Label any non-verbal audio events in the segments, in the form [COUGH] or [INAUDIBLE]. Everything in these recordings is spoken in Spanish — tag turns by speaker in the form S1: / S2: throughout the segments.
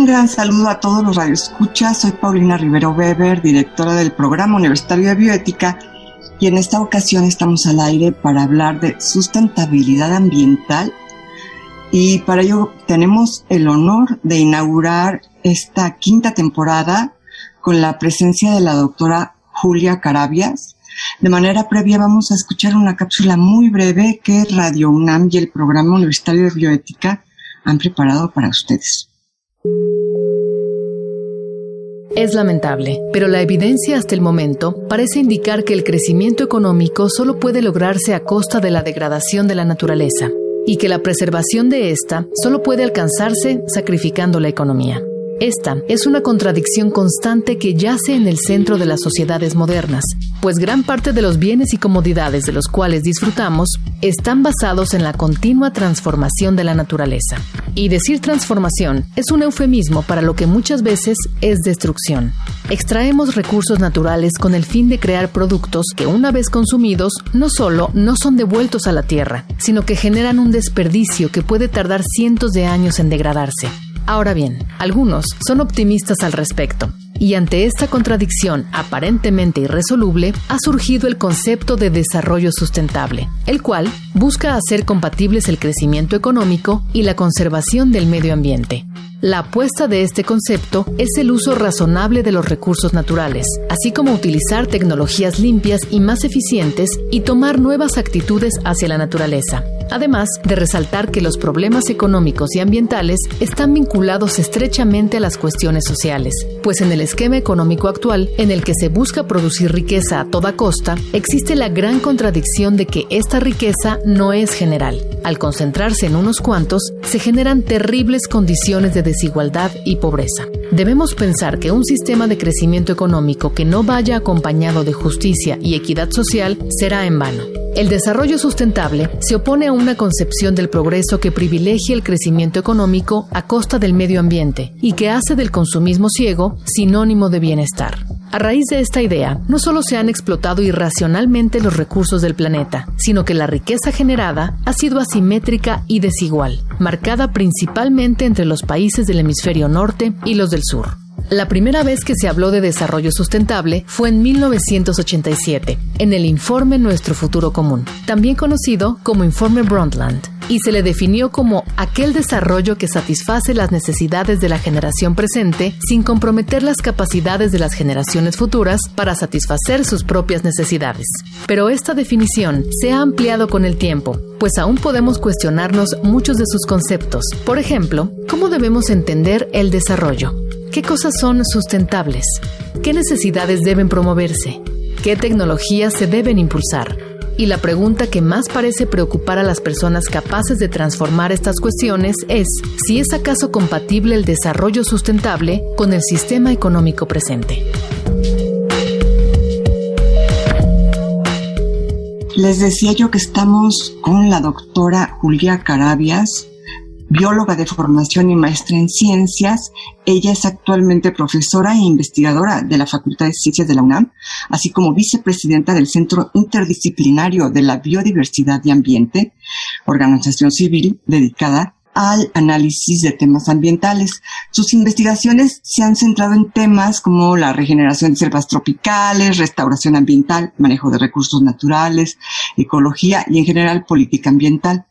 S1: Un gran saludo a todos los radioescuchas. Soy Paulina Rivero Weber, directora del Programa Universitario de Bioética, y en esta ocasión estamos al aire para hablar de sustentabilidad ambiental. Y para ello tenemos el honor de inaugurar esta quinta temporada con la presencia de la doctora Julia Carabias. De manera previa vamos a escuchar una cápsula muy breve que Radio UNAM y el Programa Universitario de Bioética han preparado para ustedes.
S2: Es lamentable, pero la evidencia hasta el momento parece indicar que el crecimiento económico solo puede lograrse a costa de la degradación de la naturaleza y que la preservación de ésta solo puede alcanzarse sacrificando la economía. Esta es una contradicción constante que yace en el centro de las sociedades modernas, pues gran parte de los bienes y comodidades de los cuales disfrutamos están basados en la continua transformación de la naturaleza. Y decir transformación es un eufemismo para lo que muchas veces es destrucción. Extraemos recursos naturales con el fin de crear productos que una vez consumidos no solo no son devueltos a la tierra, sino que generan un desperdicio que puede tardar cientos de años en degradarse. Ahora bien, algunos son optimistas al respecto, y ante esta contradicción aparentemente irresoluble ha surgido el concepto de desarrollo sustentable, el cual busca hacer compatibles el crecimiento económico y la conservación del medio ambiente. La apuesta de este concepto es el uso razonable de los recursos naturales, así como utilizar tecnologías limpias y más eficientes y tomar nuevas actitudes hacia la naturaleza. Además de resaltar que los problemas económicos y ambientales están vinculados estrechamente a las cuestiones sociales, pues en el esquema económico actual, en el que se busca producir riqueza a toda costa, existe la gran contradicción de que esta riqueza no es general. Al concentrarse en unos cuantos, se generan terribles condiciones de desigualdad y pobreza. Debemos pensar que un sistema de crecimiento económico que no vaya acompañado de justicia y equidad social será en vano. El desarrollo sustentable se opone a una concepción del progreso que privilegia el crecimiento económico a costa del medio ambiente y que hace del consumismo ciego sinónimo de bienestar. A raíz de esta idea, no solo se han explotado irracionalmente los recursos del planeta, sino que la riqueza generada ha sido asimétrica y desigual, marcada principalmente entre los países del hemisferio norte y los del sur. La primera vez que se habló de desarrollo sustentable fue en 1987, en el informe Nuestro Futuro Común, también conocido como Informe Brundtland, y se le definió como aquel desarrollo que satisface las necesidades de la generación presente sin comprometer las capacidades de las generaciones futuras para satisfacer sus propias necesidades. Pero esta definición se ha ampliado con el tiempo, pues aún podemos cuestionarnos muchos de sus conceptos. Por ejemplo, ¿cómo debemos entender el desarrollo? ¿Qué cosas son sustentables? ¿Qué necesidades deben promoverse? ¿Qué tecnologías se deben impulsar? Y la pregunta que más parece preocupar a las personas capaces de transformar estas cuestiones es si es acaso compatible el desarrollo sustentable con el sistema económico presente.
S1: Les decía yo que estamos con la doctora Julia Carabias, bióloga de formación y maestra en ciencias. Ella es actualmente profesora e investigadora de la Facultad de Ciencias de la UNAM, así como vicepresidenta del Centro Interdisciplinario de la Biodiversidad y Ambiente, organización civil dedicada al análisis de temas ambientales. Sus investigaciones se han centrado en temas como la regeneración de selvas tropicales, restauración ambiental, manejo de recursos naturales, ecología y en general política ambiental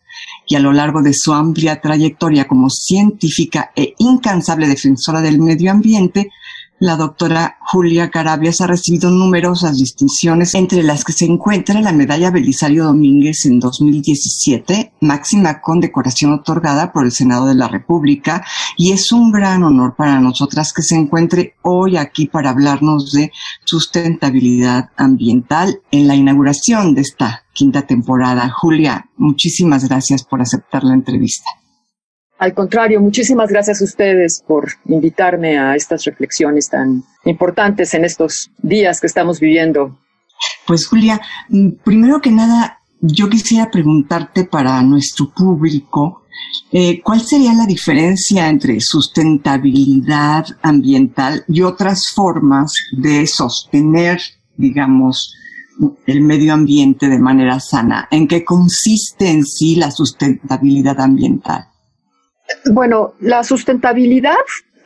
S1: y a lo largo de su amplia trayectoria como científica e incansable defensora del medio ambiente, la doctora Julia Carabias ha recibido numerosas distinciones, entre las que se encuentra la medalla Belisario Domínguez en 2017, máxima condecoración otorgada por el Senado de la República, y es un gran honor para nosotras que se encuentre hoy aquí para hablarnos de sustentabilidad ambiental en la inauguración de esta quinta temporada. Julia, muchísimas gracias por aceptar la entrevista.
S3: Al contrario, muchísimas gracias a ustedes por invitarme a estas reflexiones tan importantes en estos días que estamos viviendo.
S1: Pues Julia, mm, primero que nada, yo quisiera preguntarte para nuestro público, eh, ¿cuál sería la diferencia entre sustentabilidad ambiental y otras formas de sostener, digamos, el medio ambiente de manera sana? ¿En qué consiste en sí la sustentabilidad ambiental?
S3: Bueno, la sustentabilidad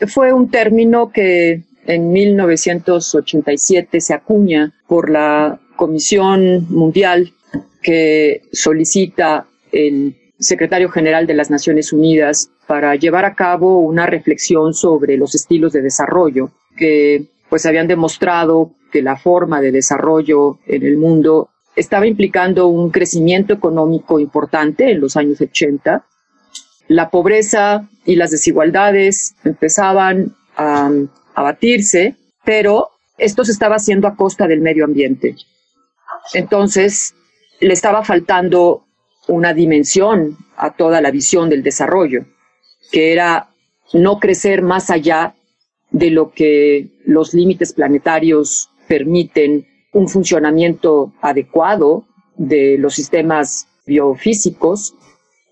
S3: fue un término que en 1987 se acuña por la Comisión Mundial que solicita el secretario general de las Naciones Unidas para llevar a cabo una reflexión sobre los estilos de desarrollo que pues habían demostrado que la forma de desarrollo en el mundo estaba implicando un crecimiento económico importante en los años 80 la pobreza y las desigualdades empezaban a, batirse, pero esto se estaba haciendo a costa del medio ambiente. Entonces, le estaba faltando una dimensión a toda la visión del desarrollo, que era no crecer más allá de lo que los límites planetarios permiten un funcionamiento adecuado de los sistemas biofísicos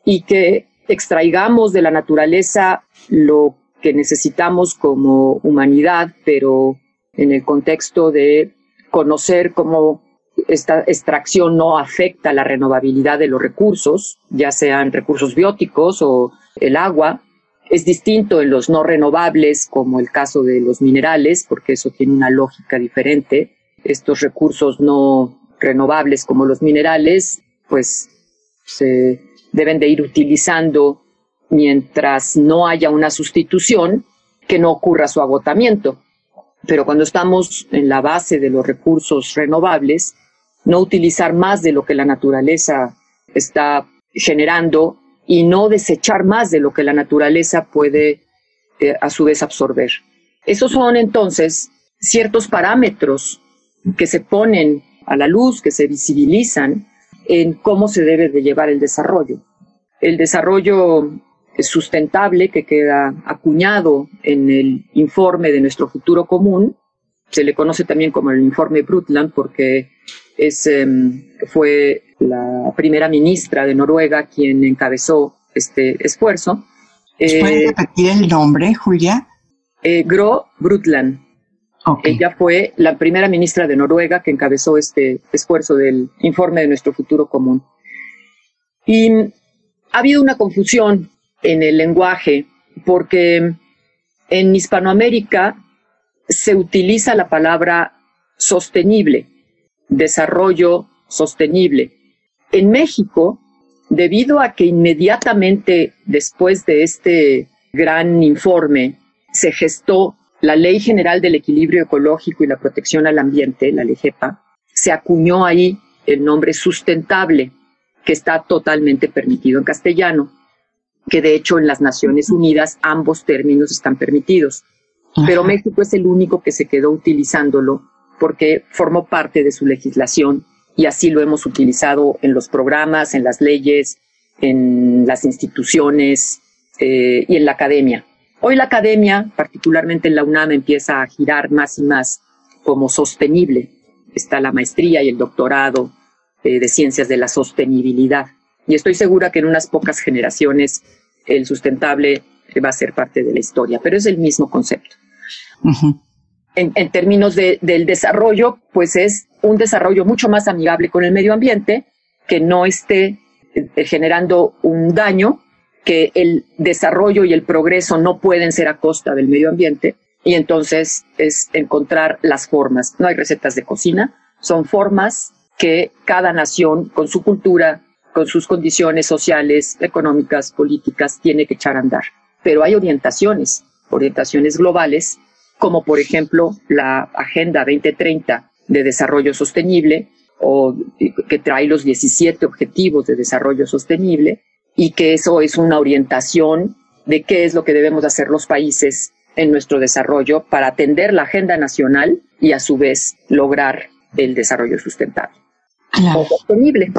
S3: y que extraigamos de la naturaleza lo que necesitamos como humanidad, pero en el contexto de conocer cómo esta extracción no afecta la renovabilidad de los recursos, ya sean recursos bióticos o el agua. Es distinto en los no renovables, como el caso de los minerales, porque eso tiene una lógica diferente. Estos recursos no renovables como los minerales, pues se deben de ir utilizando mientras no haya una sustitución que no ocurra su agotamiento. Pero cuando estamos en la base de los recursos renovables, no utilizar más de lo que la naturaleza está generando y no desechar más de lo que la naturaleza puede eh, a su vez absorber. Esos son entonces ciertos parámetros que se ponen a la luz, que se visibilizan en cómo se debe de llevar el desarrollo. El desarrollo sustentable que queda acuñado en el informe de nuestro futuro común, se le conoce también como el informe Brundtland porque es, em, fue la primera ministra de Noruega quien encabezó este esfuerzo.
S1: ¿Puedes eh, repetir el nombre, Julia?
S3: Eh, Gro Brundtland. Ella fue la primera ministra de Noruega que encabezó este esfuerzo del informe de nuestro futuro común. Y ha habido una confusión en el lenguaje porque en Hispanoamérica se utiliza la palabra sostenible, desarrollo sostenible. En México, debido a que inmediatamente después de este gran informe se gestó la Ley General del Equilibrio Ecológico y la Protección al Ambiente, la LEGEPA, se acuñó ahí el nombre sustentable, que está totalmente permitido en castellano, que de hecho en las Naciones Unidas ambos términos están permitidos. Pero México es el único que se quedó utilizándolo porque formó parte de su legislación y así lo hemos utilizado en los programas, en las leyes, en las instituciones eh, y en la academia. Hoy la academia, particularmente en la UNAM, empieza a girar más y más como sostenible. Está la maestría y el doctorado eh, de ciencias de la sostenibilidad. Y estoy segura que en unas pocas generaciones el sustentable va a ser parte de la historia, pero es el mismo concepto. en, en, términos de, del desarrollo, pues es un desarrollo mucho más amigable con el medio ambiente, que no esté eh, generando un daño que el desarrollo y el progreso no pueden ser a costa del medio ambiente y entonces es encontrar las formas. No hay recetas de cocina, son formas que cada nación con su cultura, con sus condiciones sociales, económicas, políticas, tiene que echar a andar. Pero hay orientaciones, orientaciones globales, como por ejemplo la Agenda 2030 de Desarrollo Sostenible, o que trae los 17 Objetivos de Desarrollo Sostenible, y que eso es una orientación de qué es lo que debemos hacer los países en nuestro desarrollo para atender la agenda nacional y a su vez lograr el desarrollo sustentable
S1: sostenible.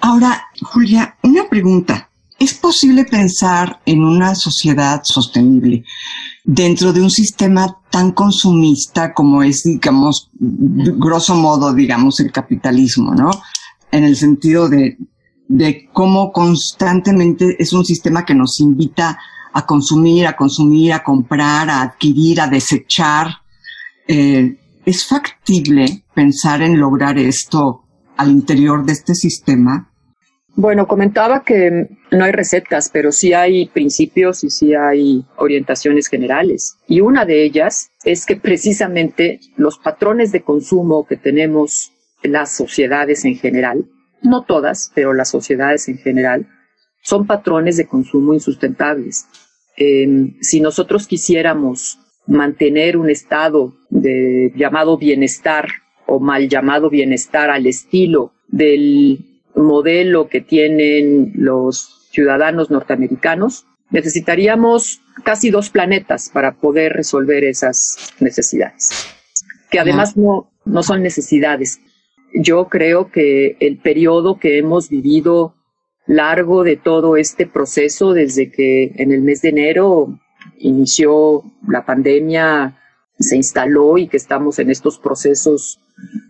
S1: Ahora, Julia, una pregunta. ¿Es posible pensar en una sociedad sostenible dentro de un sistema tan consumista como es, digamos, grosso modo, digamos, el capitalismo, ¿no? En el sentido de, de cómo constantemente es un sistema que nos invita a consumir, a consumir, a comprar, a adquirir, a desechar. Eh, ¿Es factible pensar en lograr esto al interior de este sistema?
S3: Bueno, comentaba que no hay recetas, pero sí hay principios y sí hay orientaciones generales. Y una de ellas es que precisamente los patrones de consumo que tenemos en las sociedades en general, no todas, pero las sociedades en general, son patrones de consumo insustentables. Em, si nosotros quisiéramos mantener un estado de llamado bienestar o mal llamado bienestar al estilo del modelo que tienen los ciudadanos norteamericanos, necesitaríamos casi dos planetas para poder resolver esas necesidades, que además no, no son necesidades. Yo creo que el periodo que hemos vivido largo de todo este proceso, desde que en el mes de enero inició la pandemia, se instaló y que estamos en estos procesos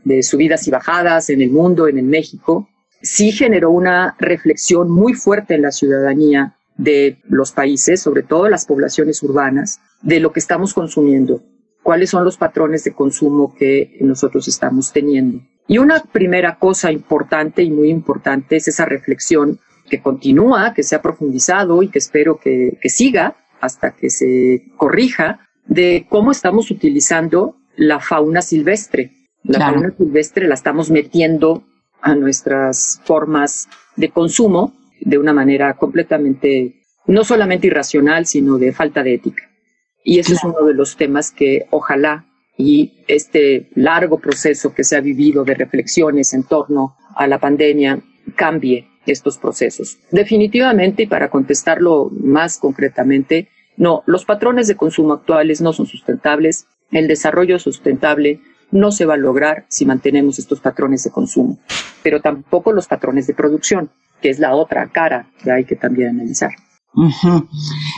S3: de subidas y bajadas en el mundo, en el México, sí generó una reflexión muy fuerte en la ciudadanía de los países, sobre todo las poblaciones urbanas, de lo que estamos consumiendo, cuáles son los patrones de consumo que nosotros estamos teniendo. Y una primera cosa importante y muy importante es esa reflexión que continúa, que se ha profundizado y que espero que, siga hasta que se corrija, de cómo estamos utilizando la fauna silvestre. La fauna silvestre la estamos metiendo a nuestras formas de consumo de una manera completamente, no solamente irracional, sino de falta de ética. Y ese es uno de los temas que ojalá y este largo proceso que se ha vivido de reflexiones en torno a la pandemia cambie estos procesos. Definitivamente, y para contestarlo más concretamente, no, los patrones de consumo actuales no son sustentables. El desarrollo sustentable no se va a lograr si mantenemos estos patrones de consumo, pero tampoco los patrones de producción, que es la otra cara que hay que también analizar.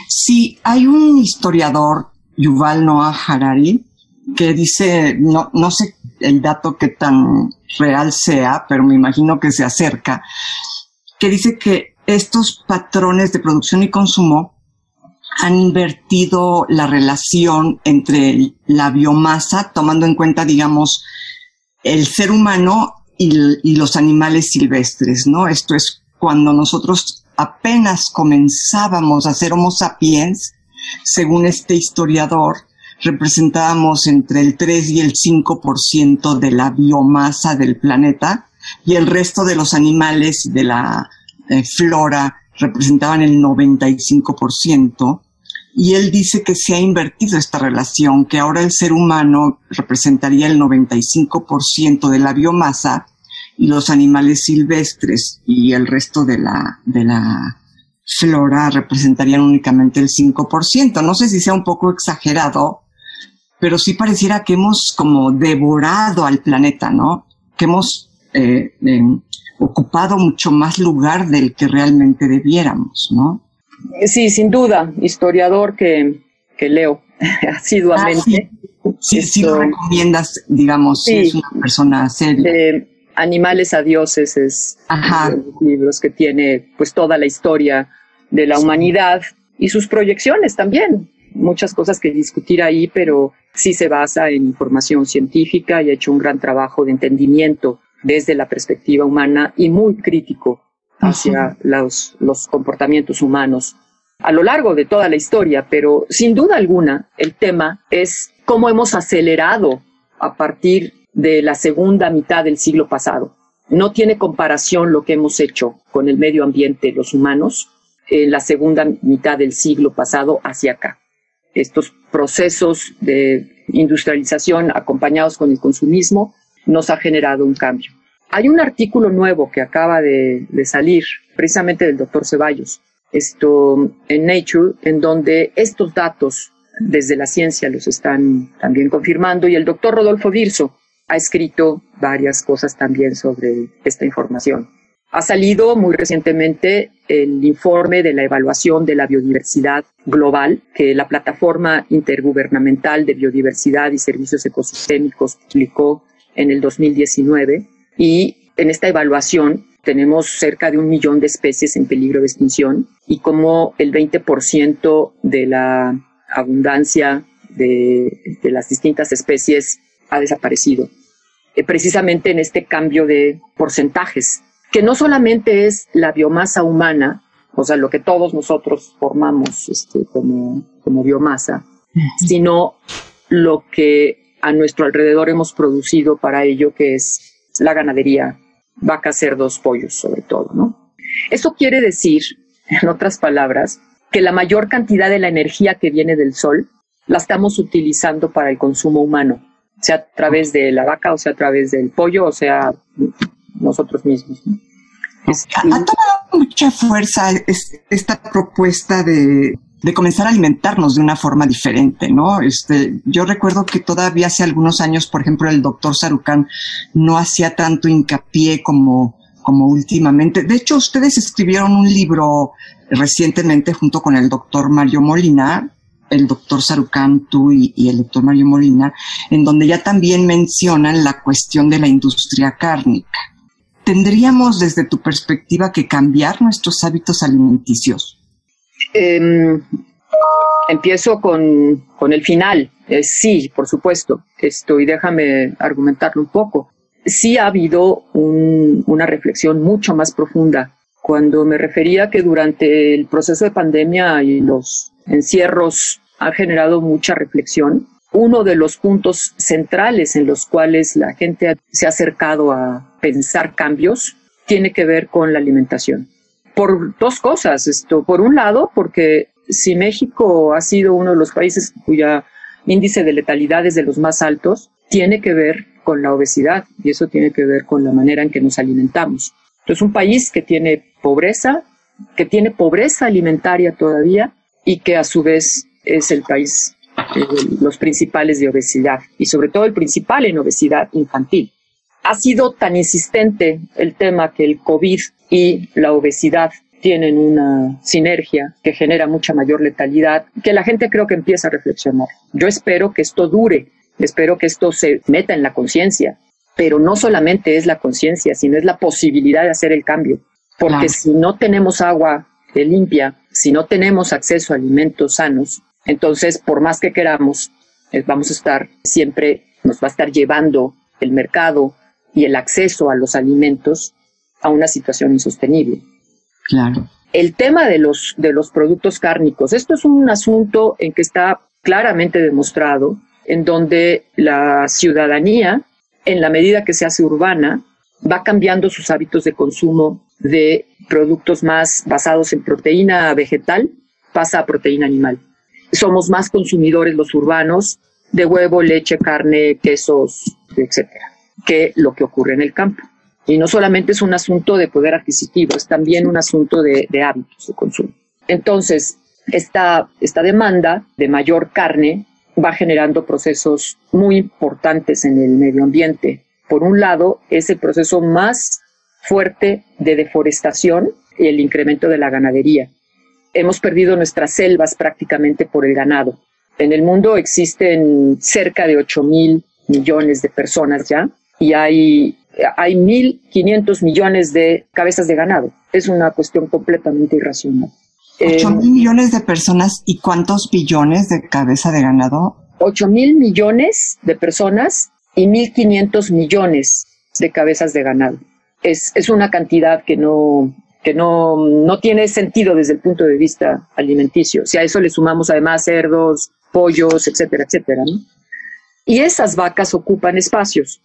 S1: Sí, hay un historiador, Yuval Noah Harari, que dice, no, no sé el dato que tan real sea, pero me imagino que se acerca, que dice que estos patrones de producción y consumo han invertido la relación entre la biomasa, tomando en cuenta, digamos, el ser humano y, los animales silvestres, ¿no? Esto es cuando nosotros apenas comenzábamos a ser Homo sapiens, según este historiador, representábamos entre el 3 y el 5% de la biomasa del planeta y el resto de los animales de la eh, flora representaban el 95%, y él dice que se ha invertido esta relación, que ahora el ser humano representaría el 95% de la biomasa y los animales silvestres y el resto de la, de la flora representarían únicamente el 5%. No sé si sea un poco exagerado, pero sí pareciera que hemos como devorado al planeta, ¿no? Que hemos eh, em, ocupado mucho más lugar del que realmente debiéramos, ¿no?
S3: Sí, sin duda, historiador que, que leo [LAUGHS] asiduamente.
S1: Ah, sí, sí, lo recomiendas, digamos, si es una persona seria.
S3: Animales a dioses es Ajá. uno de los libros que tiene pues toda la historia de la humanidad y sus proyecciones también. Muchas cosas que discutir ahí, pero sí se basa en información científica y ha hecho un gran trabajo de entendimiento desde la perspectiva humana y muy crítico hacia los, los comportamientos humanos a lo largo de toda la historia, pero sin duda alguna el tema es cómo hemos acelerado a partir de la segunda mitad del siglo pasado. No tiene comparación lo que hemos hecho con el medio ambiente, los humanos, en la segunda mitad del siglo pasado hacia acá. Estos procesos de industrialización acompañados con el consumismo nos ha generado un cambio. Hay un artículo nuevo que acaba de, salir, precisamente del doctor Ceballos, esto en Nature, en donde estos datos desde la ciencia los están también confirmando y el doctor Rodolfo Dirso ha escrito varias cosas también sobre esta información. Ha salido muy recientemente el informe de la evaluación de la biodiversidad global que la Plataforma Intergubernamental de Biodiversidad y Servicios Ecosistémicos publicó en el 2019 y en esta evaluación tenemos cerca de un millón de especies en peligro de extinción y como el 20% de la abundancia de, las distintas especies ha desaparecido. Eh, precisamente en este cambio de porcentajes que no solamente es la biomasa humana, o sea, lo que todos nosotros formamos este, como, como biomasa, sino lo que a nuestro alrededor hemos producido para ello, que es la ganadería, vacas, cerdos, pollos, sobre todo, ¿no? Eso quiere decir, en otras palabras, que la mayor cantidad de la energía que viene del sol la estamos utilizando para el consumo humano, sea a través de la vaca, o sea a través del pollo, o sea nosotros mismos.
S1: Ha, tomado mucha fuerza esta propuesta de, comenzar a alimentarnos de una forma diferente, ¿no? Este, yo recuerdo que todavía hace algunos años, por ejemplo, el doctor Sarucán no hacía tanto hincapié como, como últimamente. De hecho, ustedes escribieron un libro recientemente junto con el doctor Mario Molina, el doctor Sarucán, tú y, y, el doctor Mario Molina, en donde ya también mencionan la cuestión de la industria cárnica. ¿Tendríamos desde tu perspectiva que cambiar nuestros hábitos alimenticios?
S3: Em, empiezo con, el final. Eh, sí, por supuesto. Esto, y déjame argumentarlo un poco. Sí ha habido una reflexión mucho más profunda. Cuando me refería que durante el proceso de pandemia y los encierros ha generado mucha reflexión, uno de los puntos centrales en los cuales la gente se ha acercado a pensar cambios tiene que ver con la alimentación. Por dos cosas. Esto, por un lado, porque si México ha sido uno de los países cuya índice de letalidad es de los más altos, tiene que ver con la obesidad y eso tiene que ver con la manera en que nos alimentamos. Es un país que tiene pobreza, que tiene pobreza alimentaria todavía y que a su vez es el país los principales de obesidad y sobre todo el principal en obesidad infantil. Ha sido tan insistente el tema que el COVID y la obesidad tienen una sinergia que genera mucha mayor letalidad, que la gente creo que empieza a reflexionar. Yo espero que esto dure, espero que esto se meta en la conciencia, pero no solamente es la conciencia, sino es la posibilidad de hacer el cambio. Porque si no tenemos agua limpia, si no tenemos acceso a alimentos sanos, entonces, por más que queramos, eh, vamos a estar siempre, nos va a estar llevando el mercado y el acceso a los alimentos a una situación insostenible.
S1: Claro.
S3: El tema de los, de los productos cárnicos, esto es un asunto en que está claramente demostrado, en donde la ciudadanía, en la medida que se hace urbana, va cambiando sus hábitos de consumo de productos más basados en proteína vegetal, pasa a proteína animal somos más consumidores los urbanos de huevo, leche, carne, quesos, etcétera, que lo que ocurre en el campo. Y no solamente es un asunto de poder adquisitivo, es también un asunto de, hábitos de consumo. Entonces, esta, esta demanda de mayor carne va generando procesos muy importantes en el medio ambiente. Por un lado, es el proceso más fuerte de deforestación y el incremento de la ganadería hemos perdido nuestras selvas prácticamente por el ganado. En el mundo existen cerca de 8 mil millones de personas ya y hay, hay 1.500 millones de cabezas de ganado. Es una cuestión completamente irracional.
S1: 8 eh, mil millones de personas y cuántos billones de cabeza de ganado?
S3: 8 mil millones de personas y 1.500 millones de cabezas de ganado. Es, es una cantidad que no, que no, no tiene sentido desde el punto de vista alimenticio. Si a eso le sumamos además cerdos, pollos, etcétera, etcétera. Y esas vacas ocupan espacios,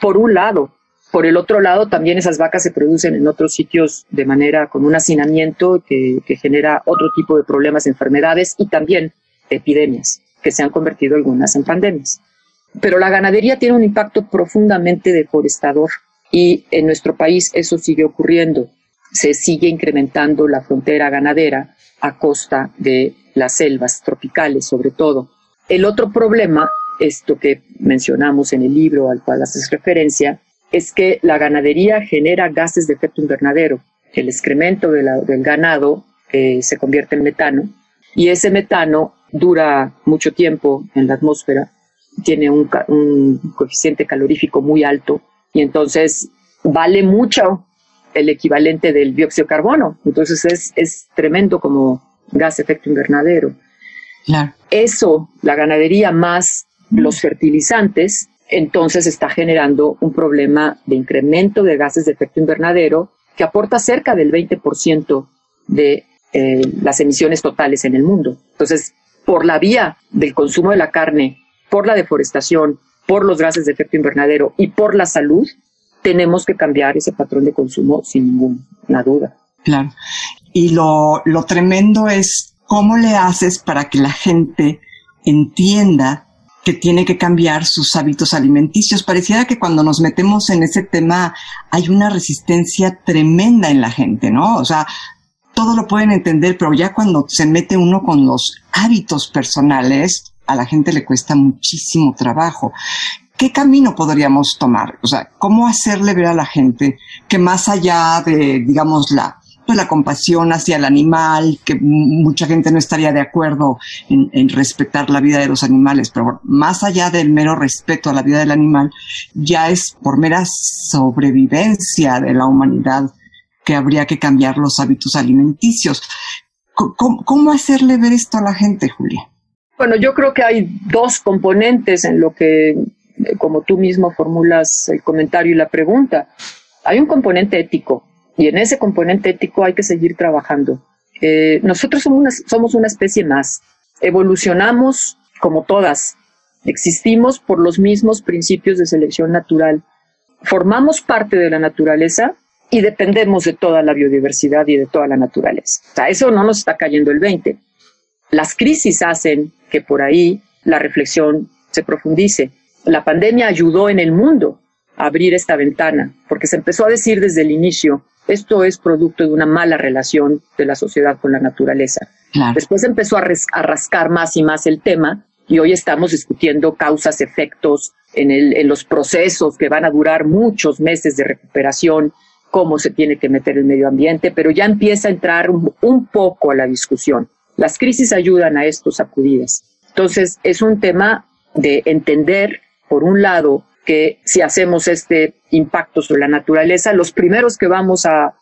S3: por un lado. Por el otro lado, también esas vacas se producen en otros sitios de manera con un hacinamiento que, que genera otro tipo de problemas, enfermedades y también epidemias, que se han convertido algunas en pandemias. Pero la ganadería tiene un impacto profundamente deforestador y en nuestro país eso sigue ocurriendo se sigue incrementando la frontera ganadera a costa de las selvas tropicales, sobre todo. El otro problema, esto que mencionamos en el libro al cual haces referencia, es que la ganadería genera gases de efecto invernadero. El excremento del ganado se convierte en metano y ese metano dura mucho tiempo en la atmósfera, tiene un, coeficiente calorífico muy alto y entonces vale mucho el equivalente del dióxido de carbono. Entonces es, es tremendo como gas de efecto invernadero. Eso, la ganadería más los fertilizantes, entonces está generando un problema de incremento de gases de efecto invernadero que aporta cerca del 20% de eh, las emisiones totales en el mundo. Entonces, por la vía del consumo de la carne, por la deforestación, por los gases de efecto invernadero y por la salud, tenemos que cambiar ese patrón de consumo sin ninguna duda.
S1: Claro. Y lo, lo tremendo es cómo le haces para que la gente entienda que tiene que cambiar sus hábitos alimenticios. Pareciera que cuando nos metemos en ese tema hay una resistencia tremenda en la gente, ¿no? O sea, todo lo pueden entender, pero ya cuando se mete uno con los hábitos personales, a la gente le cuesta muchísimo trabajo. ¿Qué camino podríamos tomar? O sea, ¿cómo hacerle ver a la gente que más allá de, digamos, la pues, la compasión hacia el animal, que mucha gente no estaría de acuerdo en, respetar la vida de los animales, pero más allá del mero respeto a la vida del animal, ya es por mera sobrevivencia de la humanidad que habría que cambiar los hábitos alimenticios. ¿Cómo, hacerle ver esto a la gente, Julia?
S3: Bueno, yo creo que hay dos componentes en lo que, como tú mismo formulas el comentario y la pregunta. Hay un componente ético y en ese componente ético hay que seguir trabajando. Eh, nosotros somos una, somos una especie más. Evolucionamos como todas. Existimos por los mismos principios de selección natural. Formamos parte de la naturaleza y dependemos de toda la biodiversidad y de toda la naturaleza. O sea, eso no nos está cayendo el 20. Las crisis hacen que por ahí la reflexión se profundice. La pandemia ayudó en el mundo a abrir esta ventana, porque se empezó a decir desde el inicio esto es producto de una mala relación de la sociedad con la naturaleza. Después empezó a, rascar más y más el tema y hoy estamos discutiendo causas, efectos en, en los procesos que van a durar muchos meses de recuperación, cómo se tiene que meter el medio ambiente, pero ya empieza a entrar un, un poco a la discusión. Las crisis ayudan a estos sacudidas. Entonces, es un tema de entender, por un lado, que si hacemos este impacto sobre la naturaleza, los primeros que vamos a,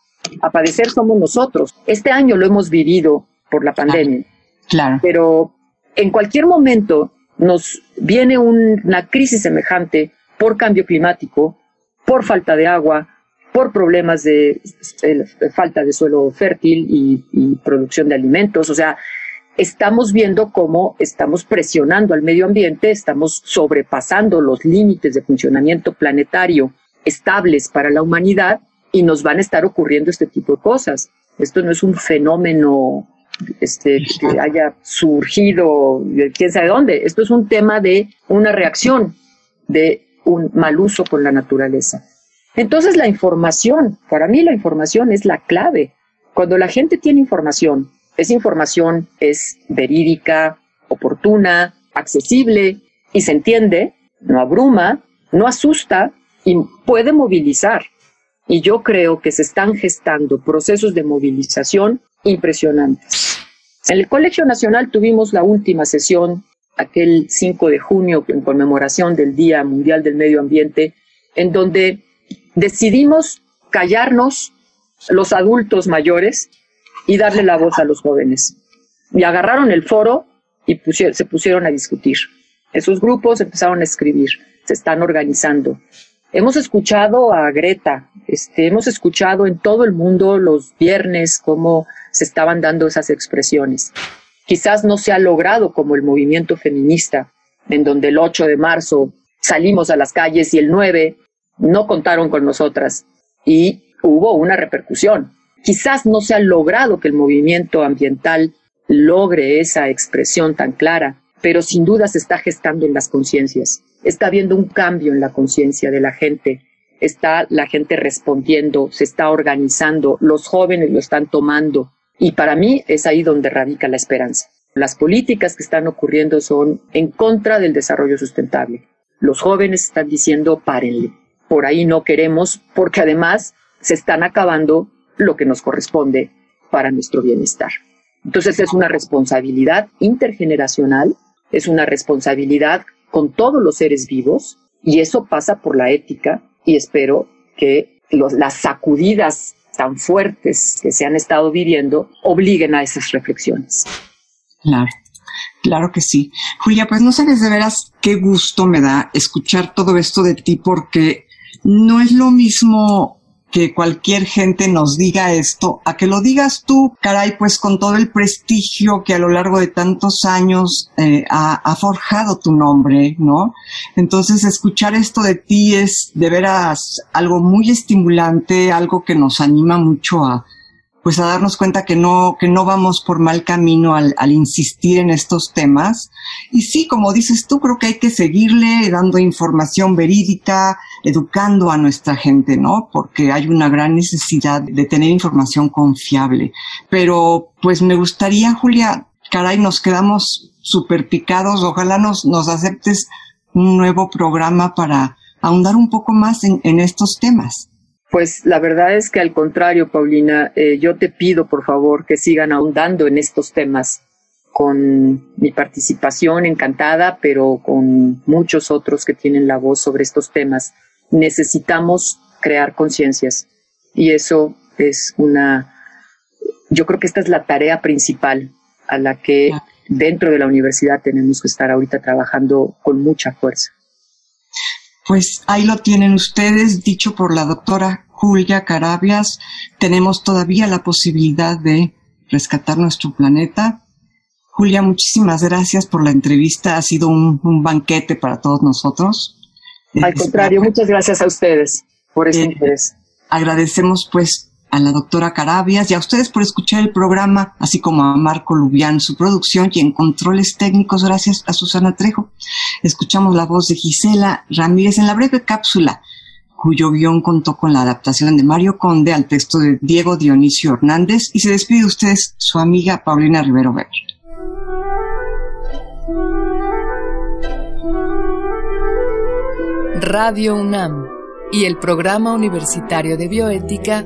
S3: padecer somos nosotros. Este año lo hemos vivido por la pandemia.
S1: Claro.
S3: Pero en cualquier momento nos viene una crisis semejante por cambio climático, por falta de agua, por problemas de, falta de suelo fértil y, producción de alimentos. O sea, estamos viendo cómo estamos presionando al medio ambiente, estamos sobrepasando los límites de funcionamiento planetario estables para la humanidad y nos van a estar ocurriendo este tipo de cosas. Esto no es un fenómeno este, que haya surgido de quién sabe dónde. Esto es un tema de una reacción de un mal uso con la naturaleza. Entonces la información, para mí la información es la clave. Cuando la gente tiene información, esa información es verídica, oportuna, accesible y se entiende, no abruma, no asusta y puede movilizar. Y yo creo que se están gestando procesos de movilización impresionantes. En el Colegio Nacional tuvimos la última sesión, aquel 5 de junio, en conmemoración del Día Mundial del Medio Ambiente, en donde decidimos callarnos los adultos mayores y darle la voz a los jóvenes. Y agarraron el foro y se pusieron a discutir. Esos grupos empezaron a escribir, se están organizando. Hemos escuchado a Greta, este, hemos escuchado en todo el mundo los viernes cómo se estaban dando esas expresiones. Quizás no se ha logrado como el movimiento feminista, en donde el 8 de marzo salimos a las calles y el 9 no contaron con nosotras y hubo una repercusión. Quizás no se ha logrado que el movimiento ambiental logre esa expresión tan clara, pero sin duda se está gestando en las conciencias. Está habiendo un cambio en la conciencia de la gente. Está la gente respondiendo, se está organizando, los jóvenes lo están tomando. Y para mí es ahí donde radica la esperanza. Las políticas que están ocurriendo son en contra del desarrollo sustentable. Los jóvenes están diciendo párenle por ahí no queremos, porque además se están acabando lo que nos corresponde para nuestro bienestar. Entonces es una responsabilidad intergeneracional, es una responsabilidad con todos los seres vivos y eso pasa por la ética y espero que las sacudidas tan fuertes que se han estado viviendo obliguen a esas reflexiones.
S1: Claro. Claro que sí. Julia, pues no sabes de veras qué gusto me da escuchar todo esto de ti porque no es lo mismo que cualquier gente nos diga esto, a que lo digas tú, caray, pues con todo el prestigio que a lo largo de tantos años eh, ha, ha, forjado tu nombre, ¿no? Entonces, escuchar esto de ti es de veras algo muy estimulante, algo que nos anima mucho a, pues a darnos cuenta que no, que no vamos por mal camino al, al, insistir en estos temas. Y sí, como dices tú, creo que hay que seguirle dando información verídica, educando a nuestra gente, ¿no? Porque hay una gran necesidad de tener información confiable. Pero, pues me gustaría, Julia, caray, nos quedamos súper picados. Ojalá nos, nos aceptes un nuevo programa para ahondar un poco más en, en estos temas.
S3: Pues la verdad es que al contrario, Paulina, eh, yo te pido por favor que sigan ahondando en estos temas con mi participación encantada, pero con muchos otros que tienen la voz sobre estos temas. Necesitamos crear conciencias y eso es una, yo creo que esta es la tarea principal a la que dentro de la universidad tenemos que estar ahorita trabajando con mucha fuerza.
S1: Pues ahí lo tienen ustedes, dicho por la doctora Julia Carabias. Tenemos todavía la posibilidad de rescatar nuestro planeta. Julia, muchísimas gracias por la entrevista. Ha sido un, un banquete para todos nosotros.
S3: Al contrario, muchas gracias a ustedes por este eh, interés.
S1: Agradecemos pues a la doctora Carabias y a ustedes por escuchar el programa, así como a Marco Lubián, su producción y en controles técnicos, gracias a Susana Trejo. Escuchamos la voz de Gisela Ramírez en la breve cápsula, cuyo guion contó con la adaptación de Mario Conde al texto de Diego Dionisio Hernández y se despide de ustedes su amiga Paulina Rivero Ver.
S2: Radio UNAM y el Programa Universitario de Bioética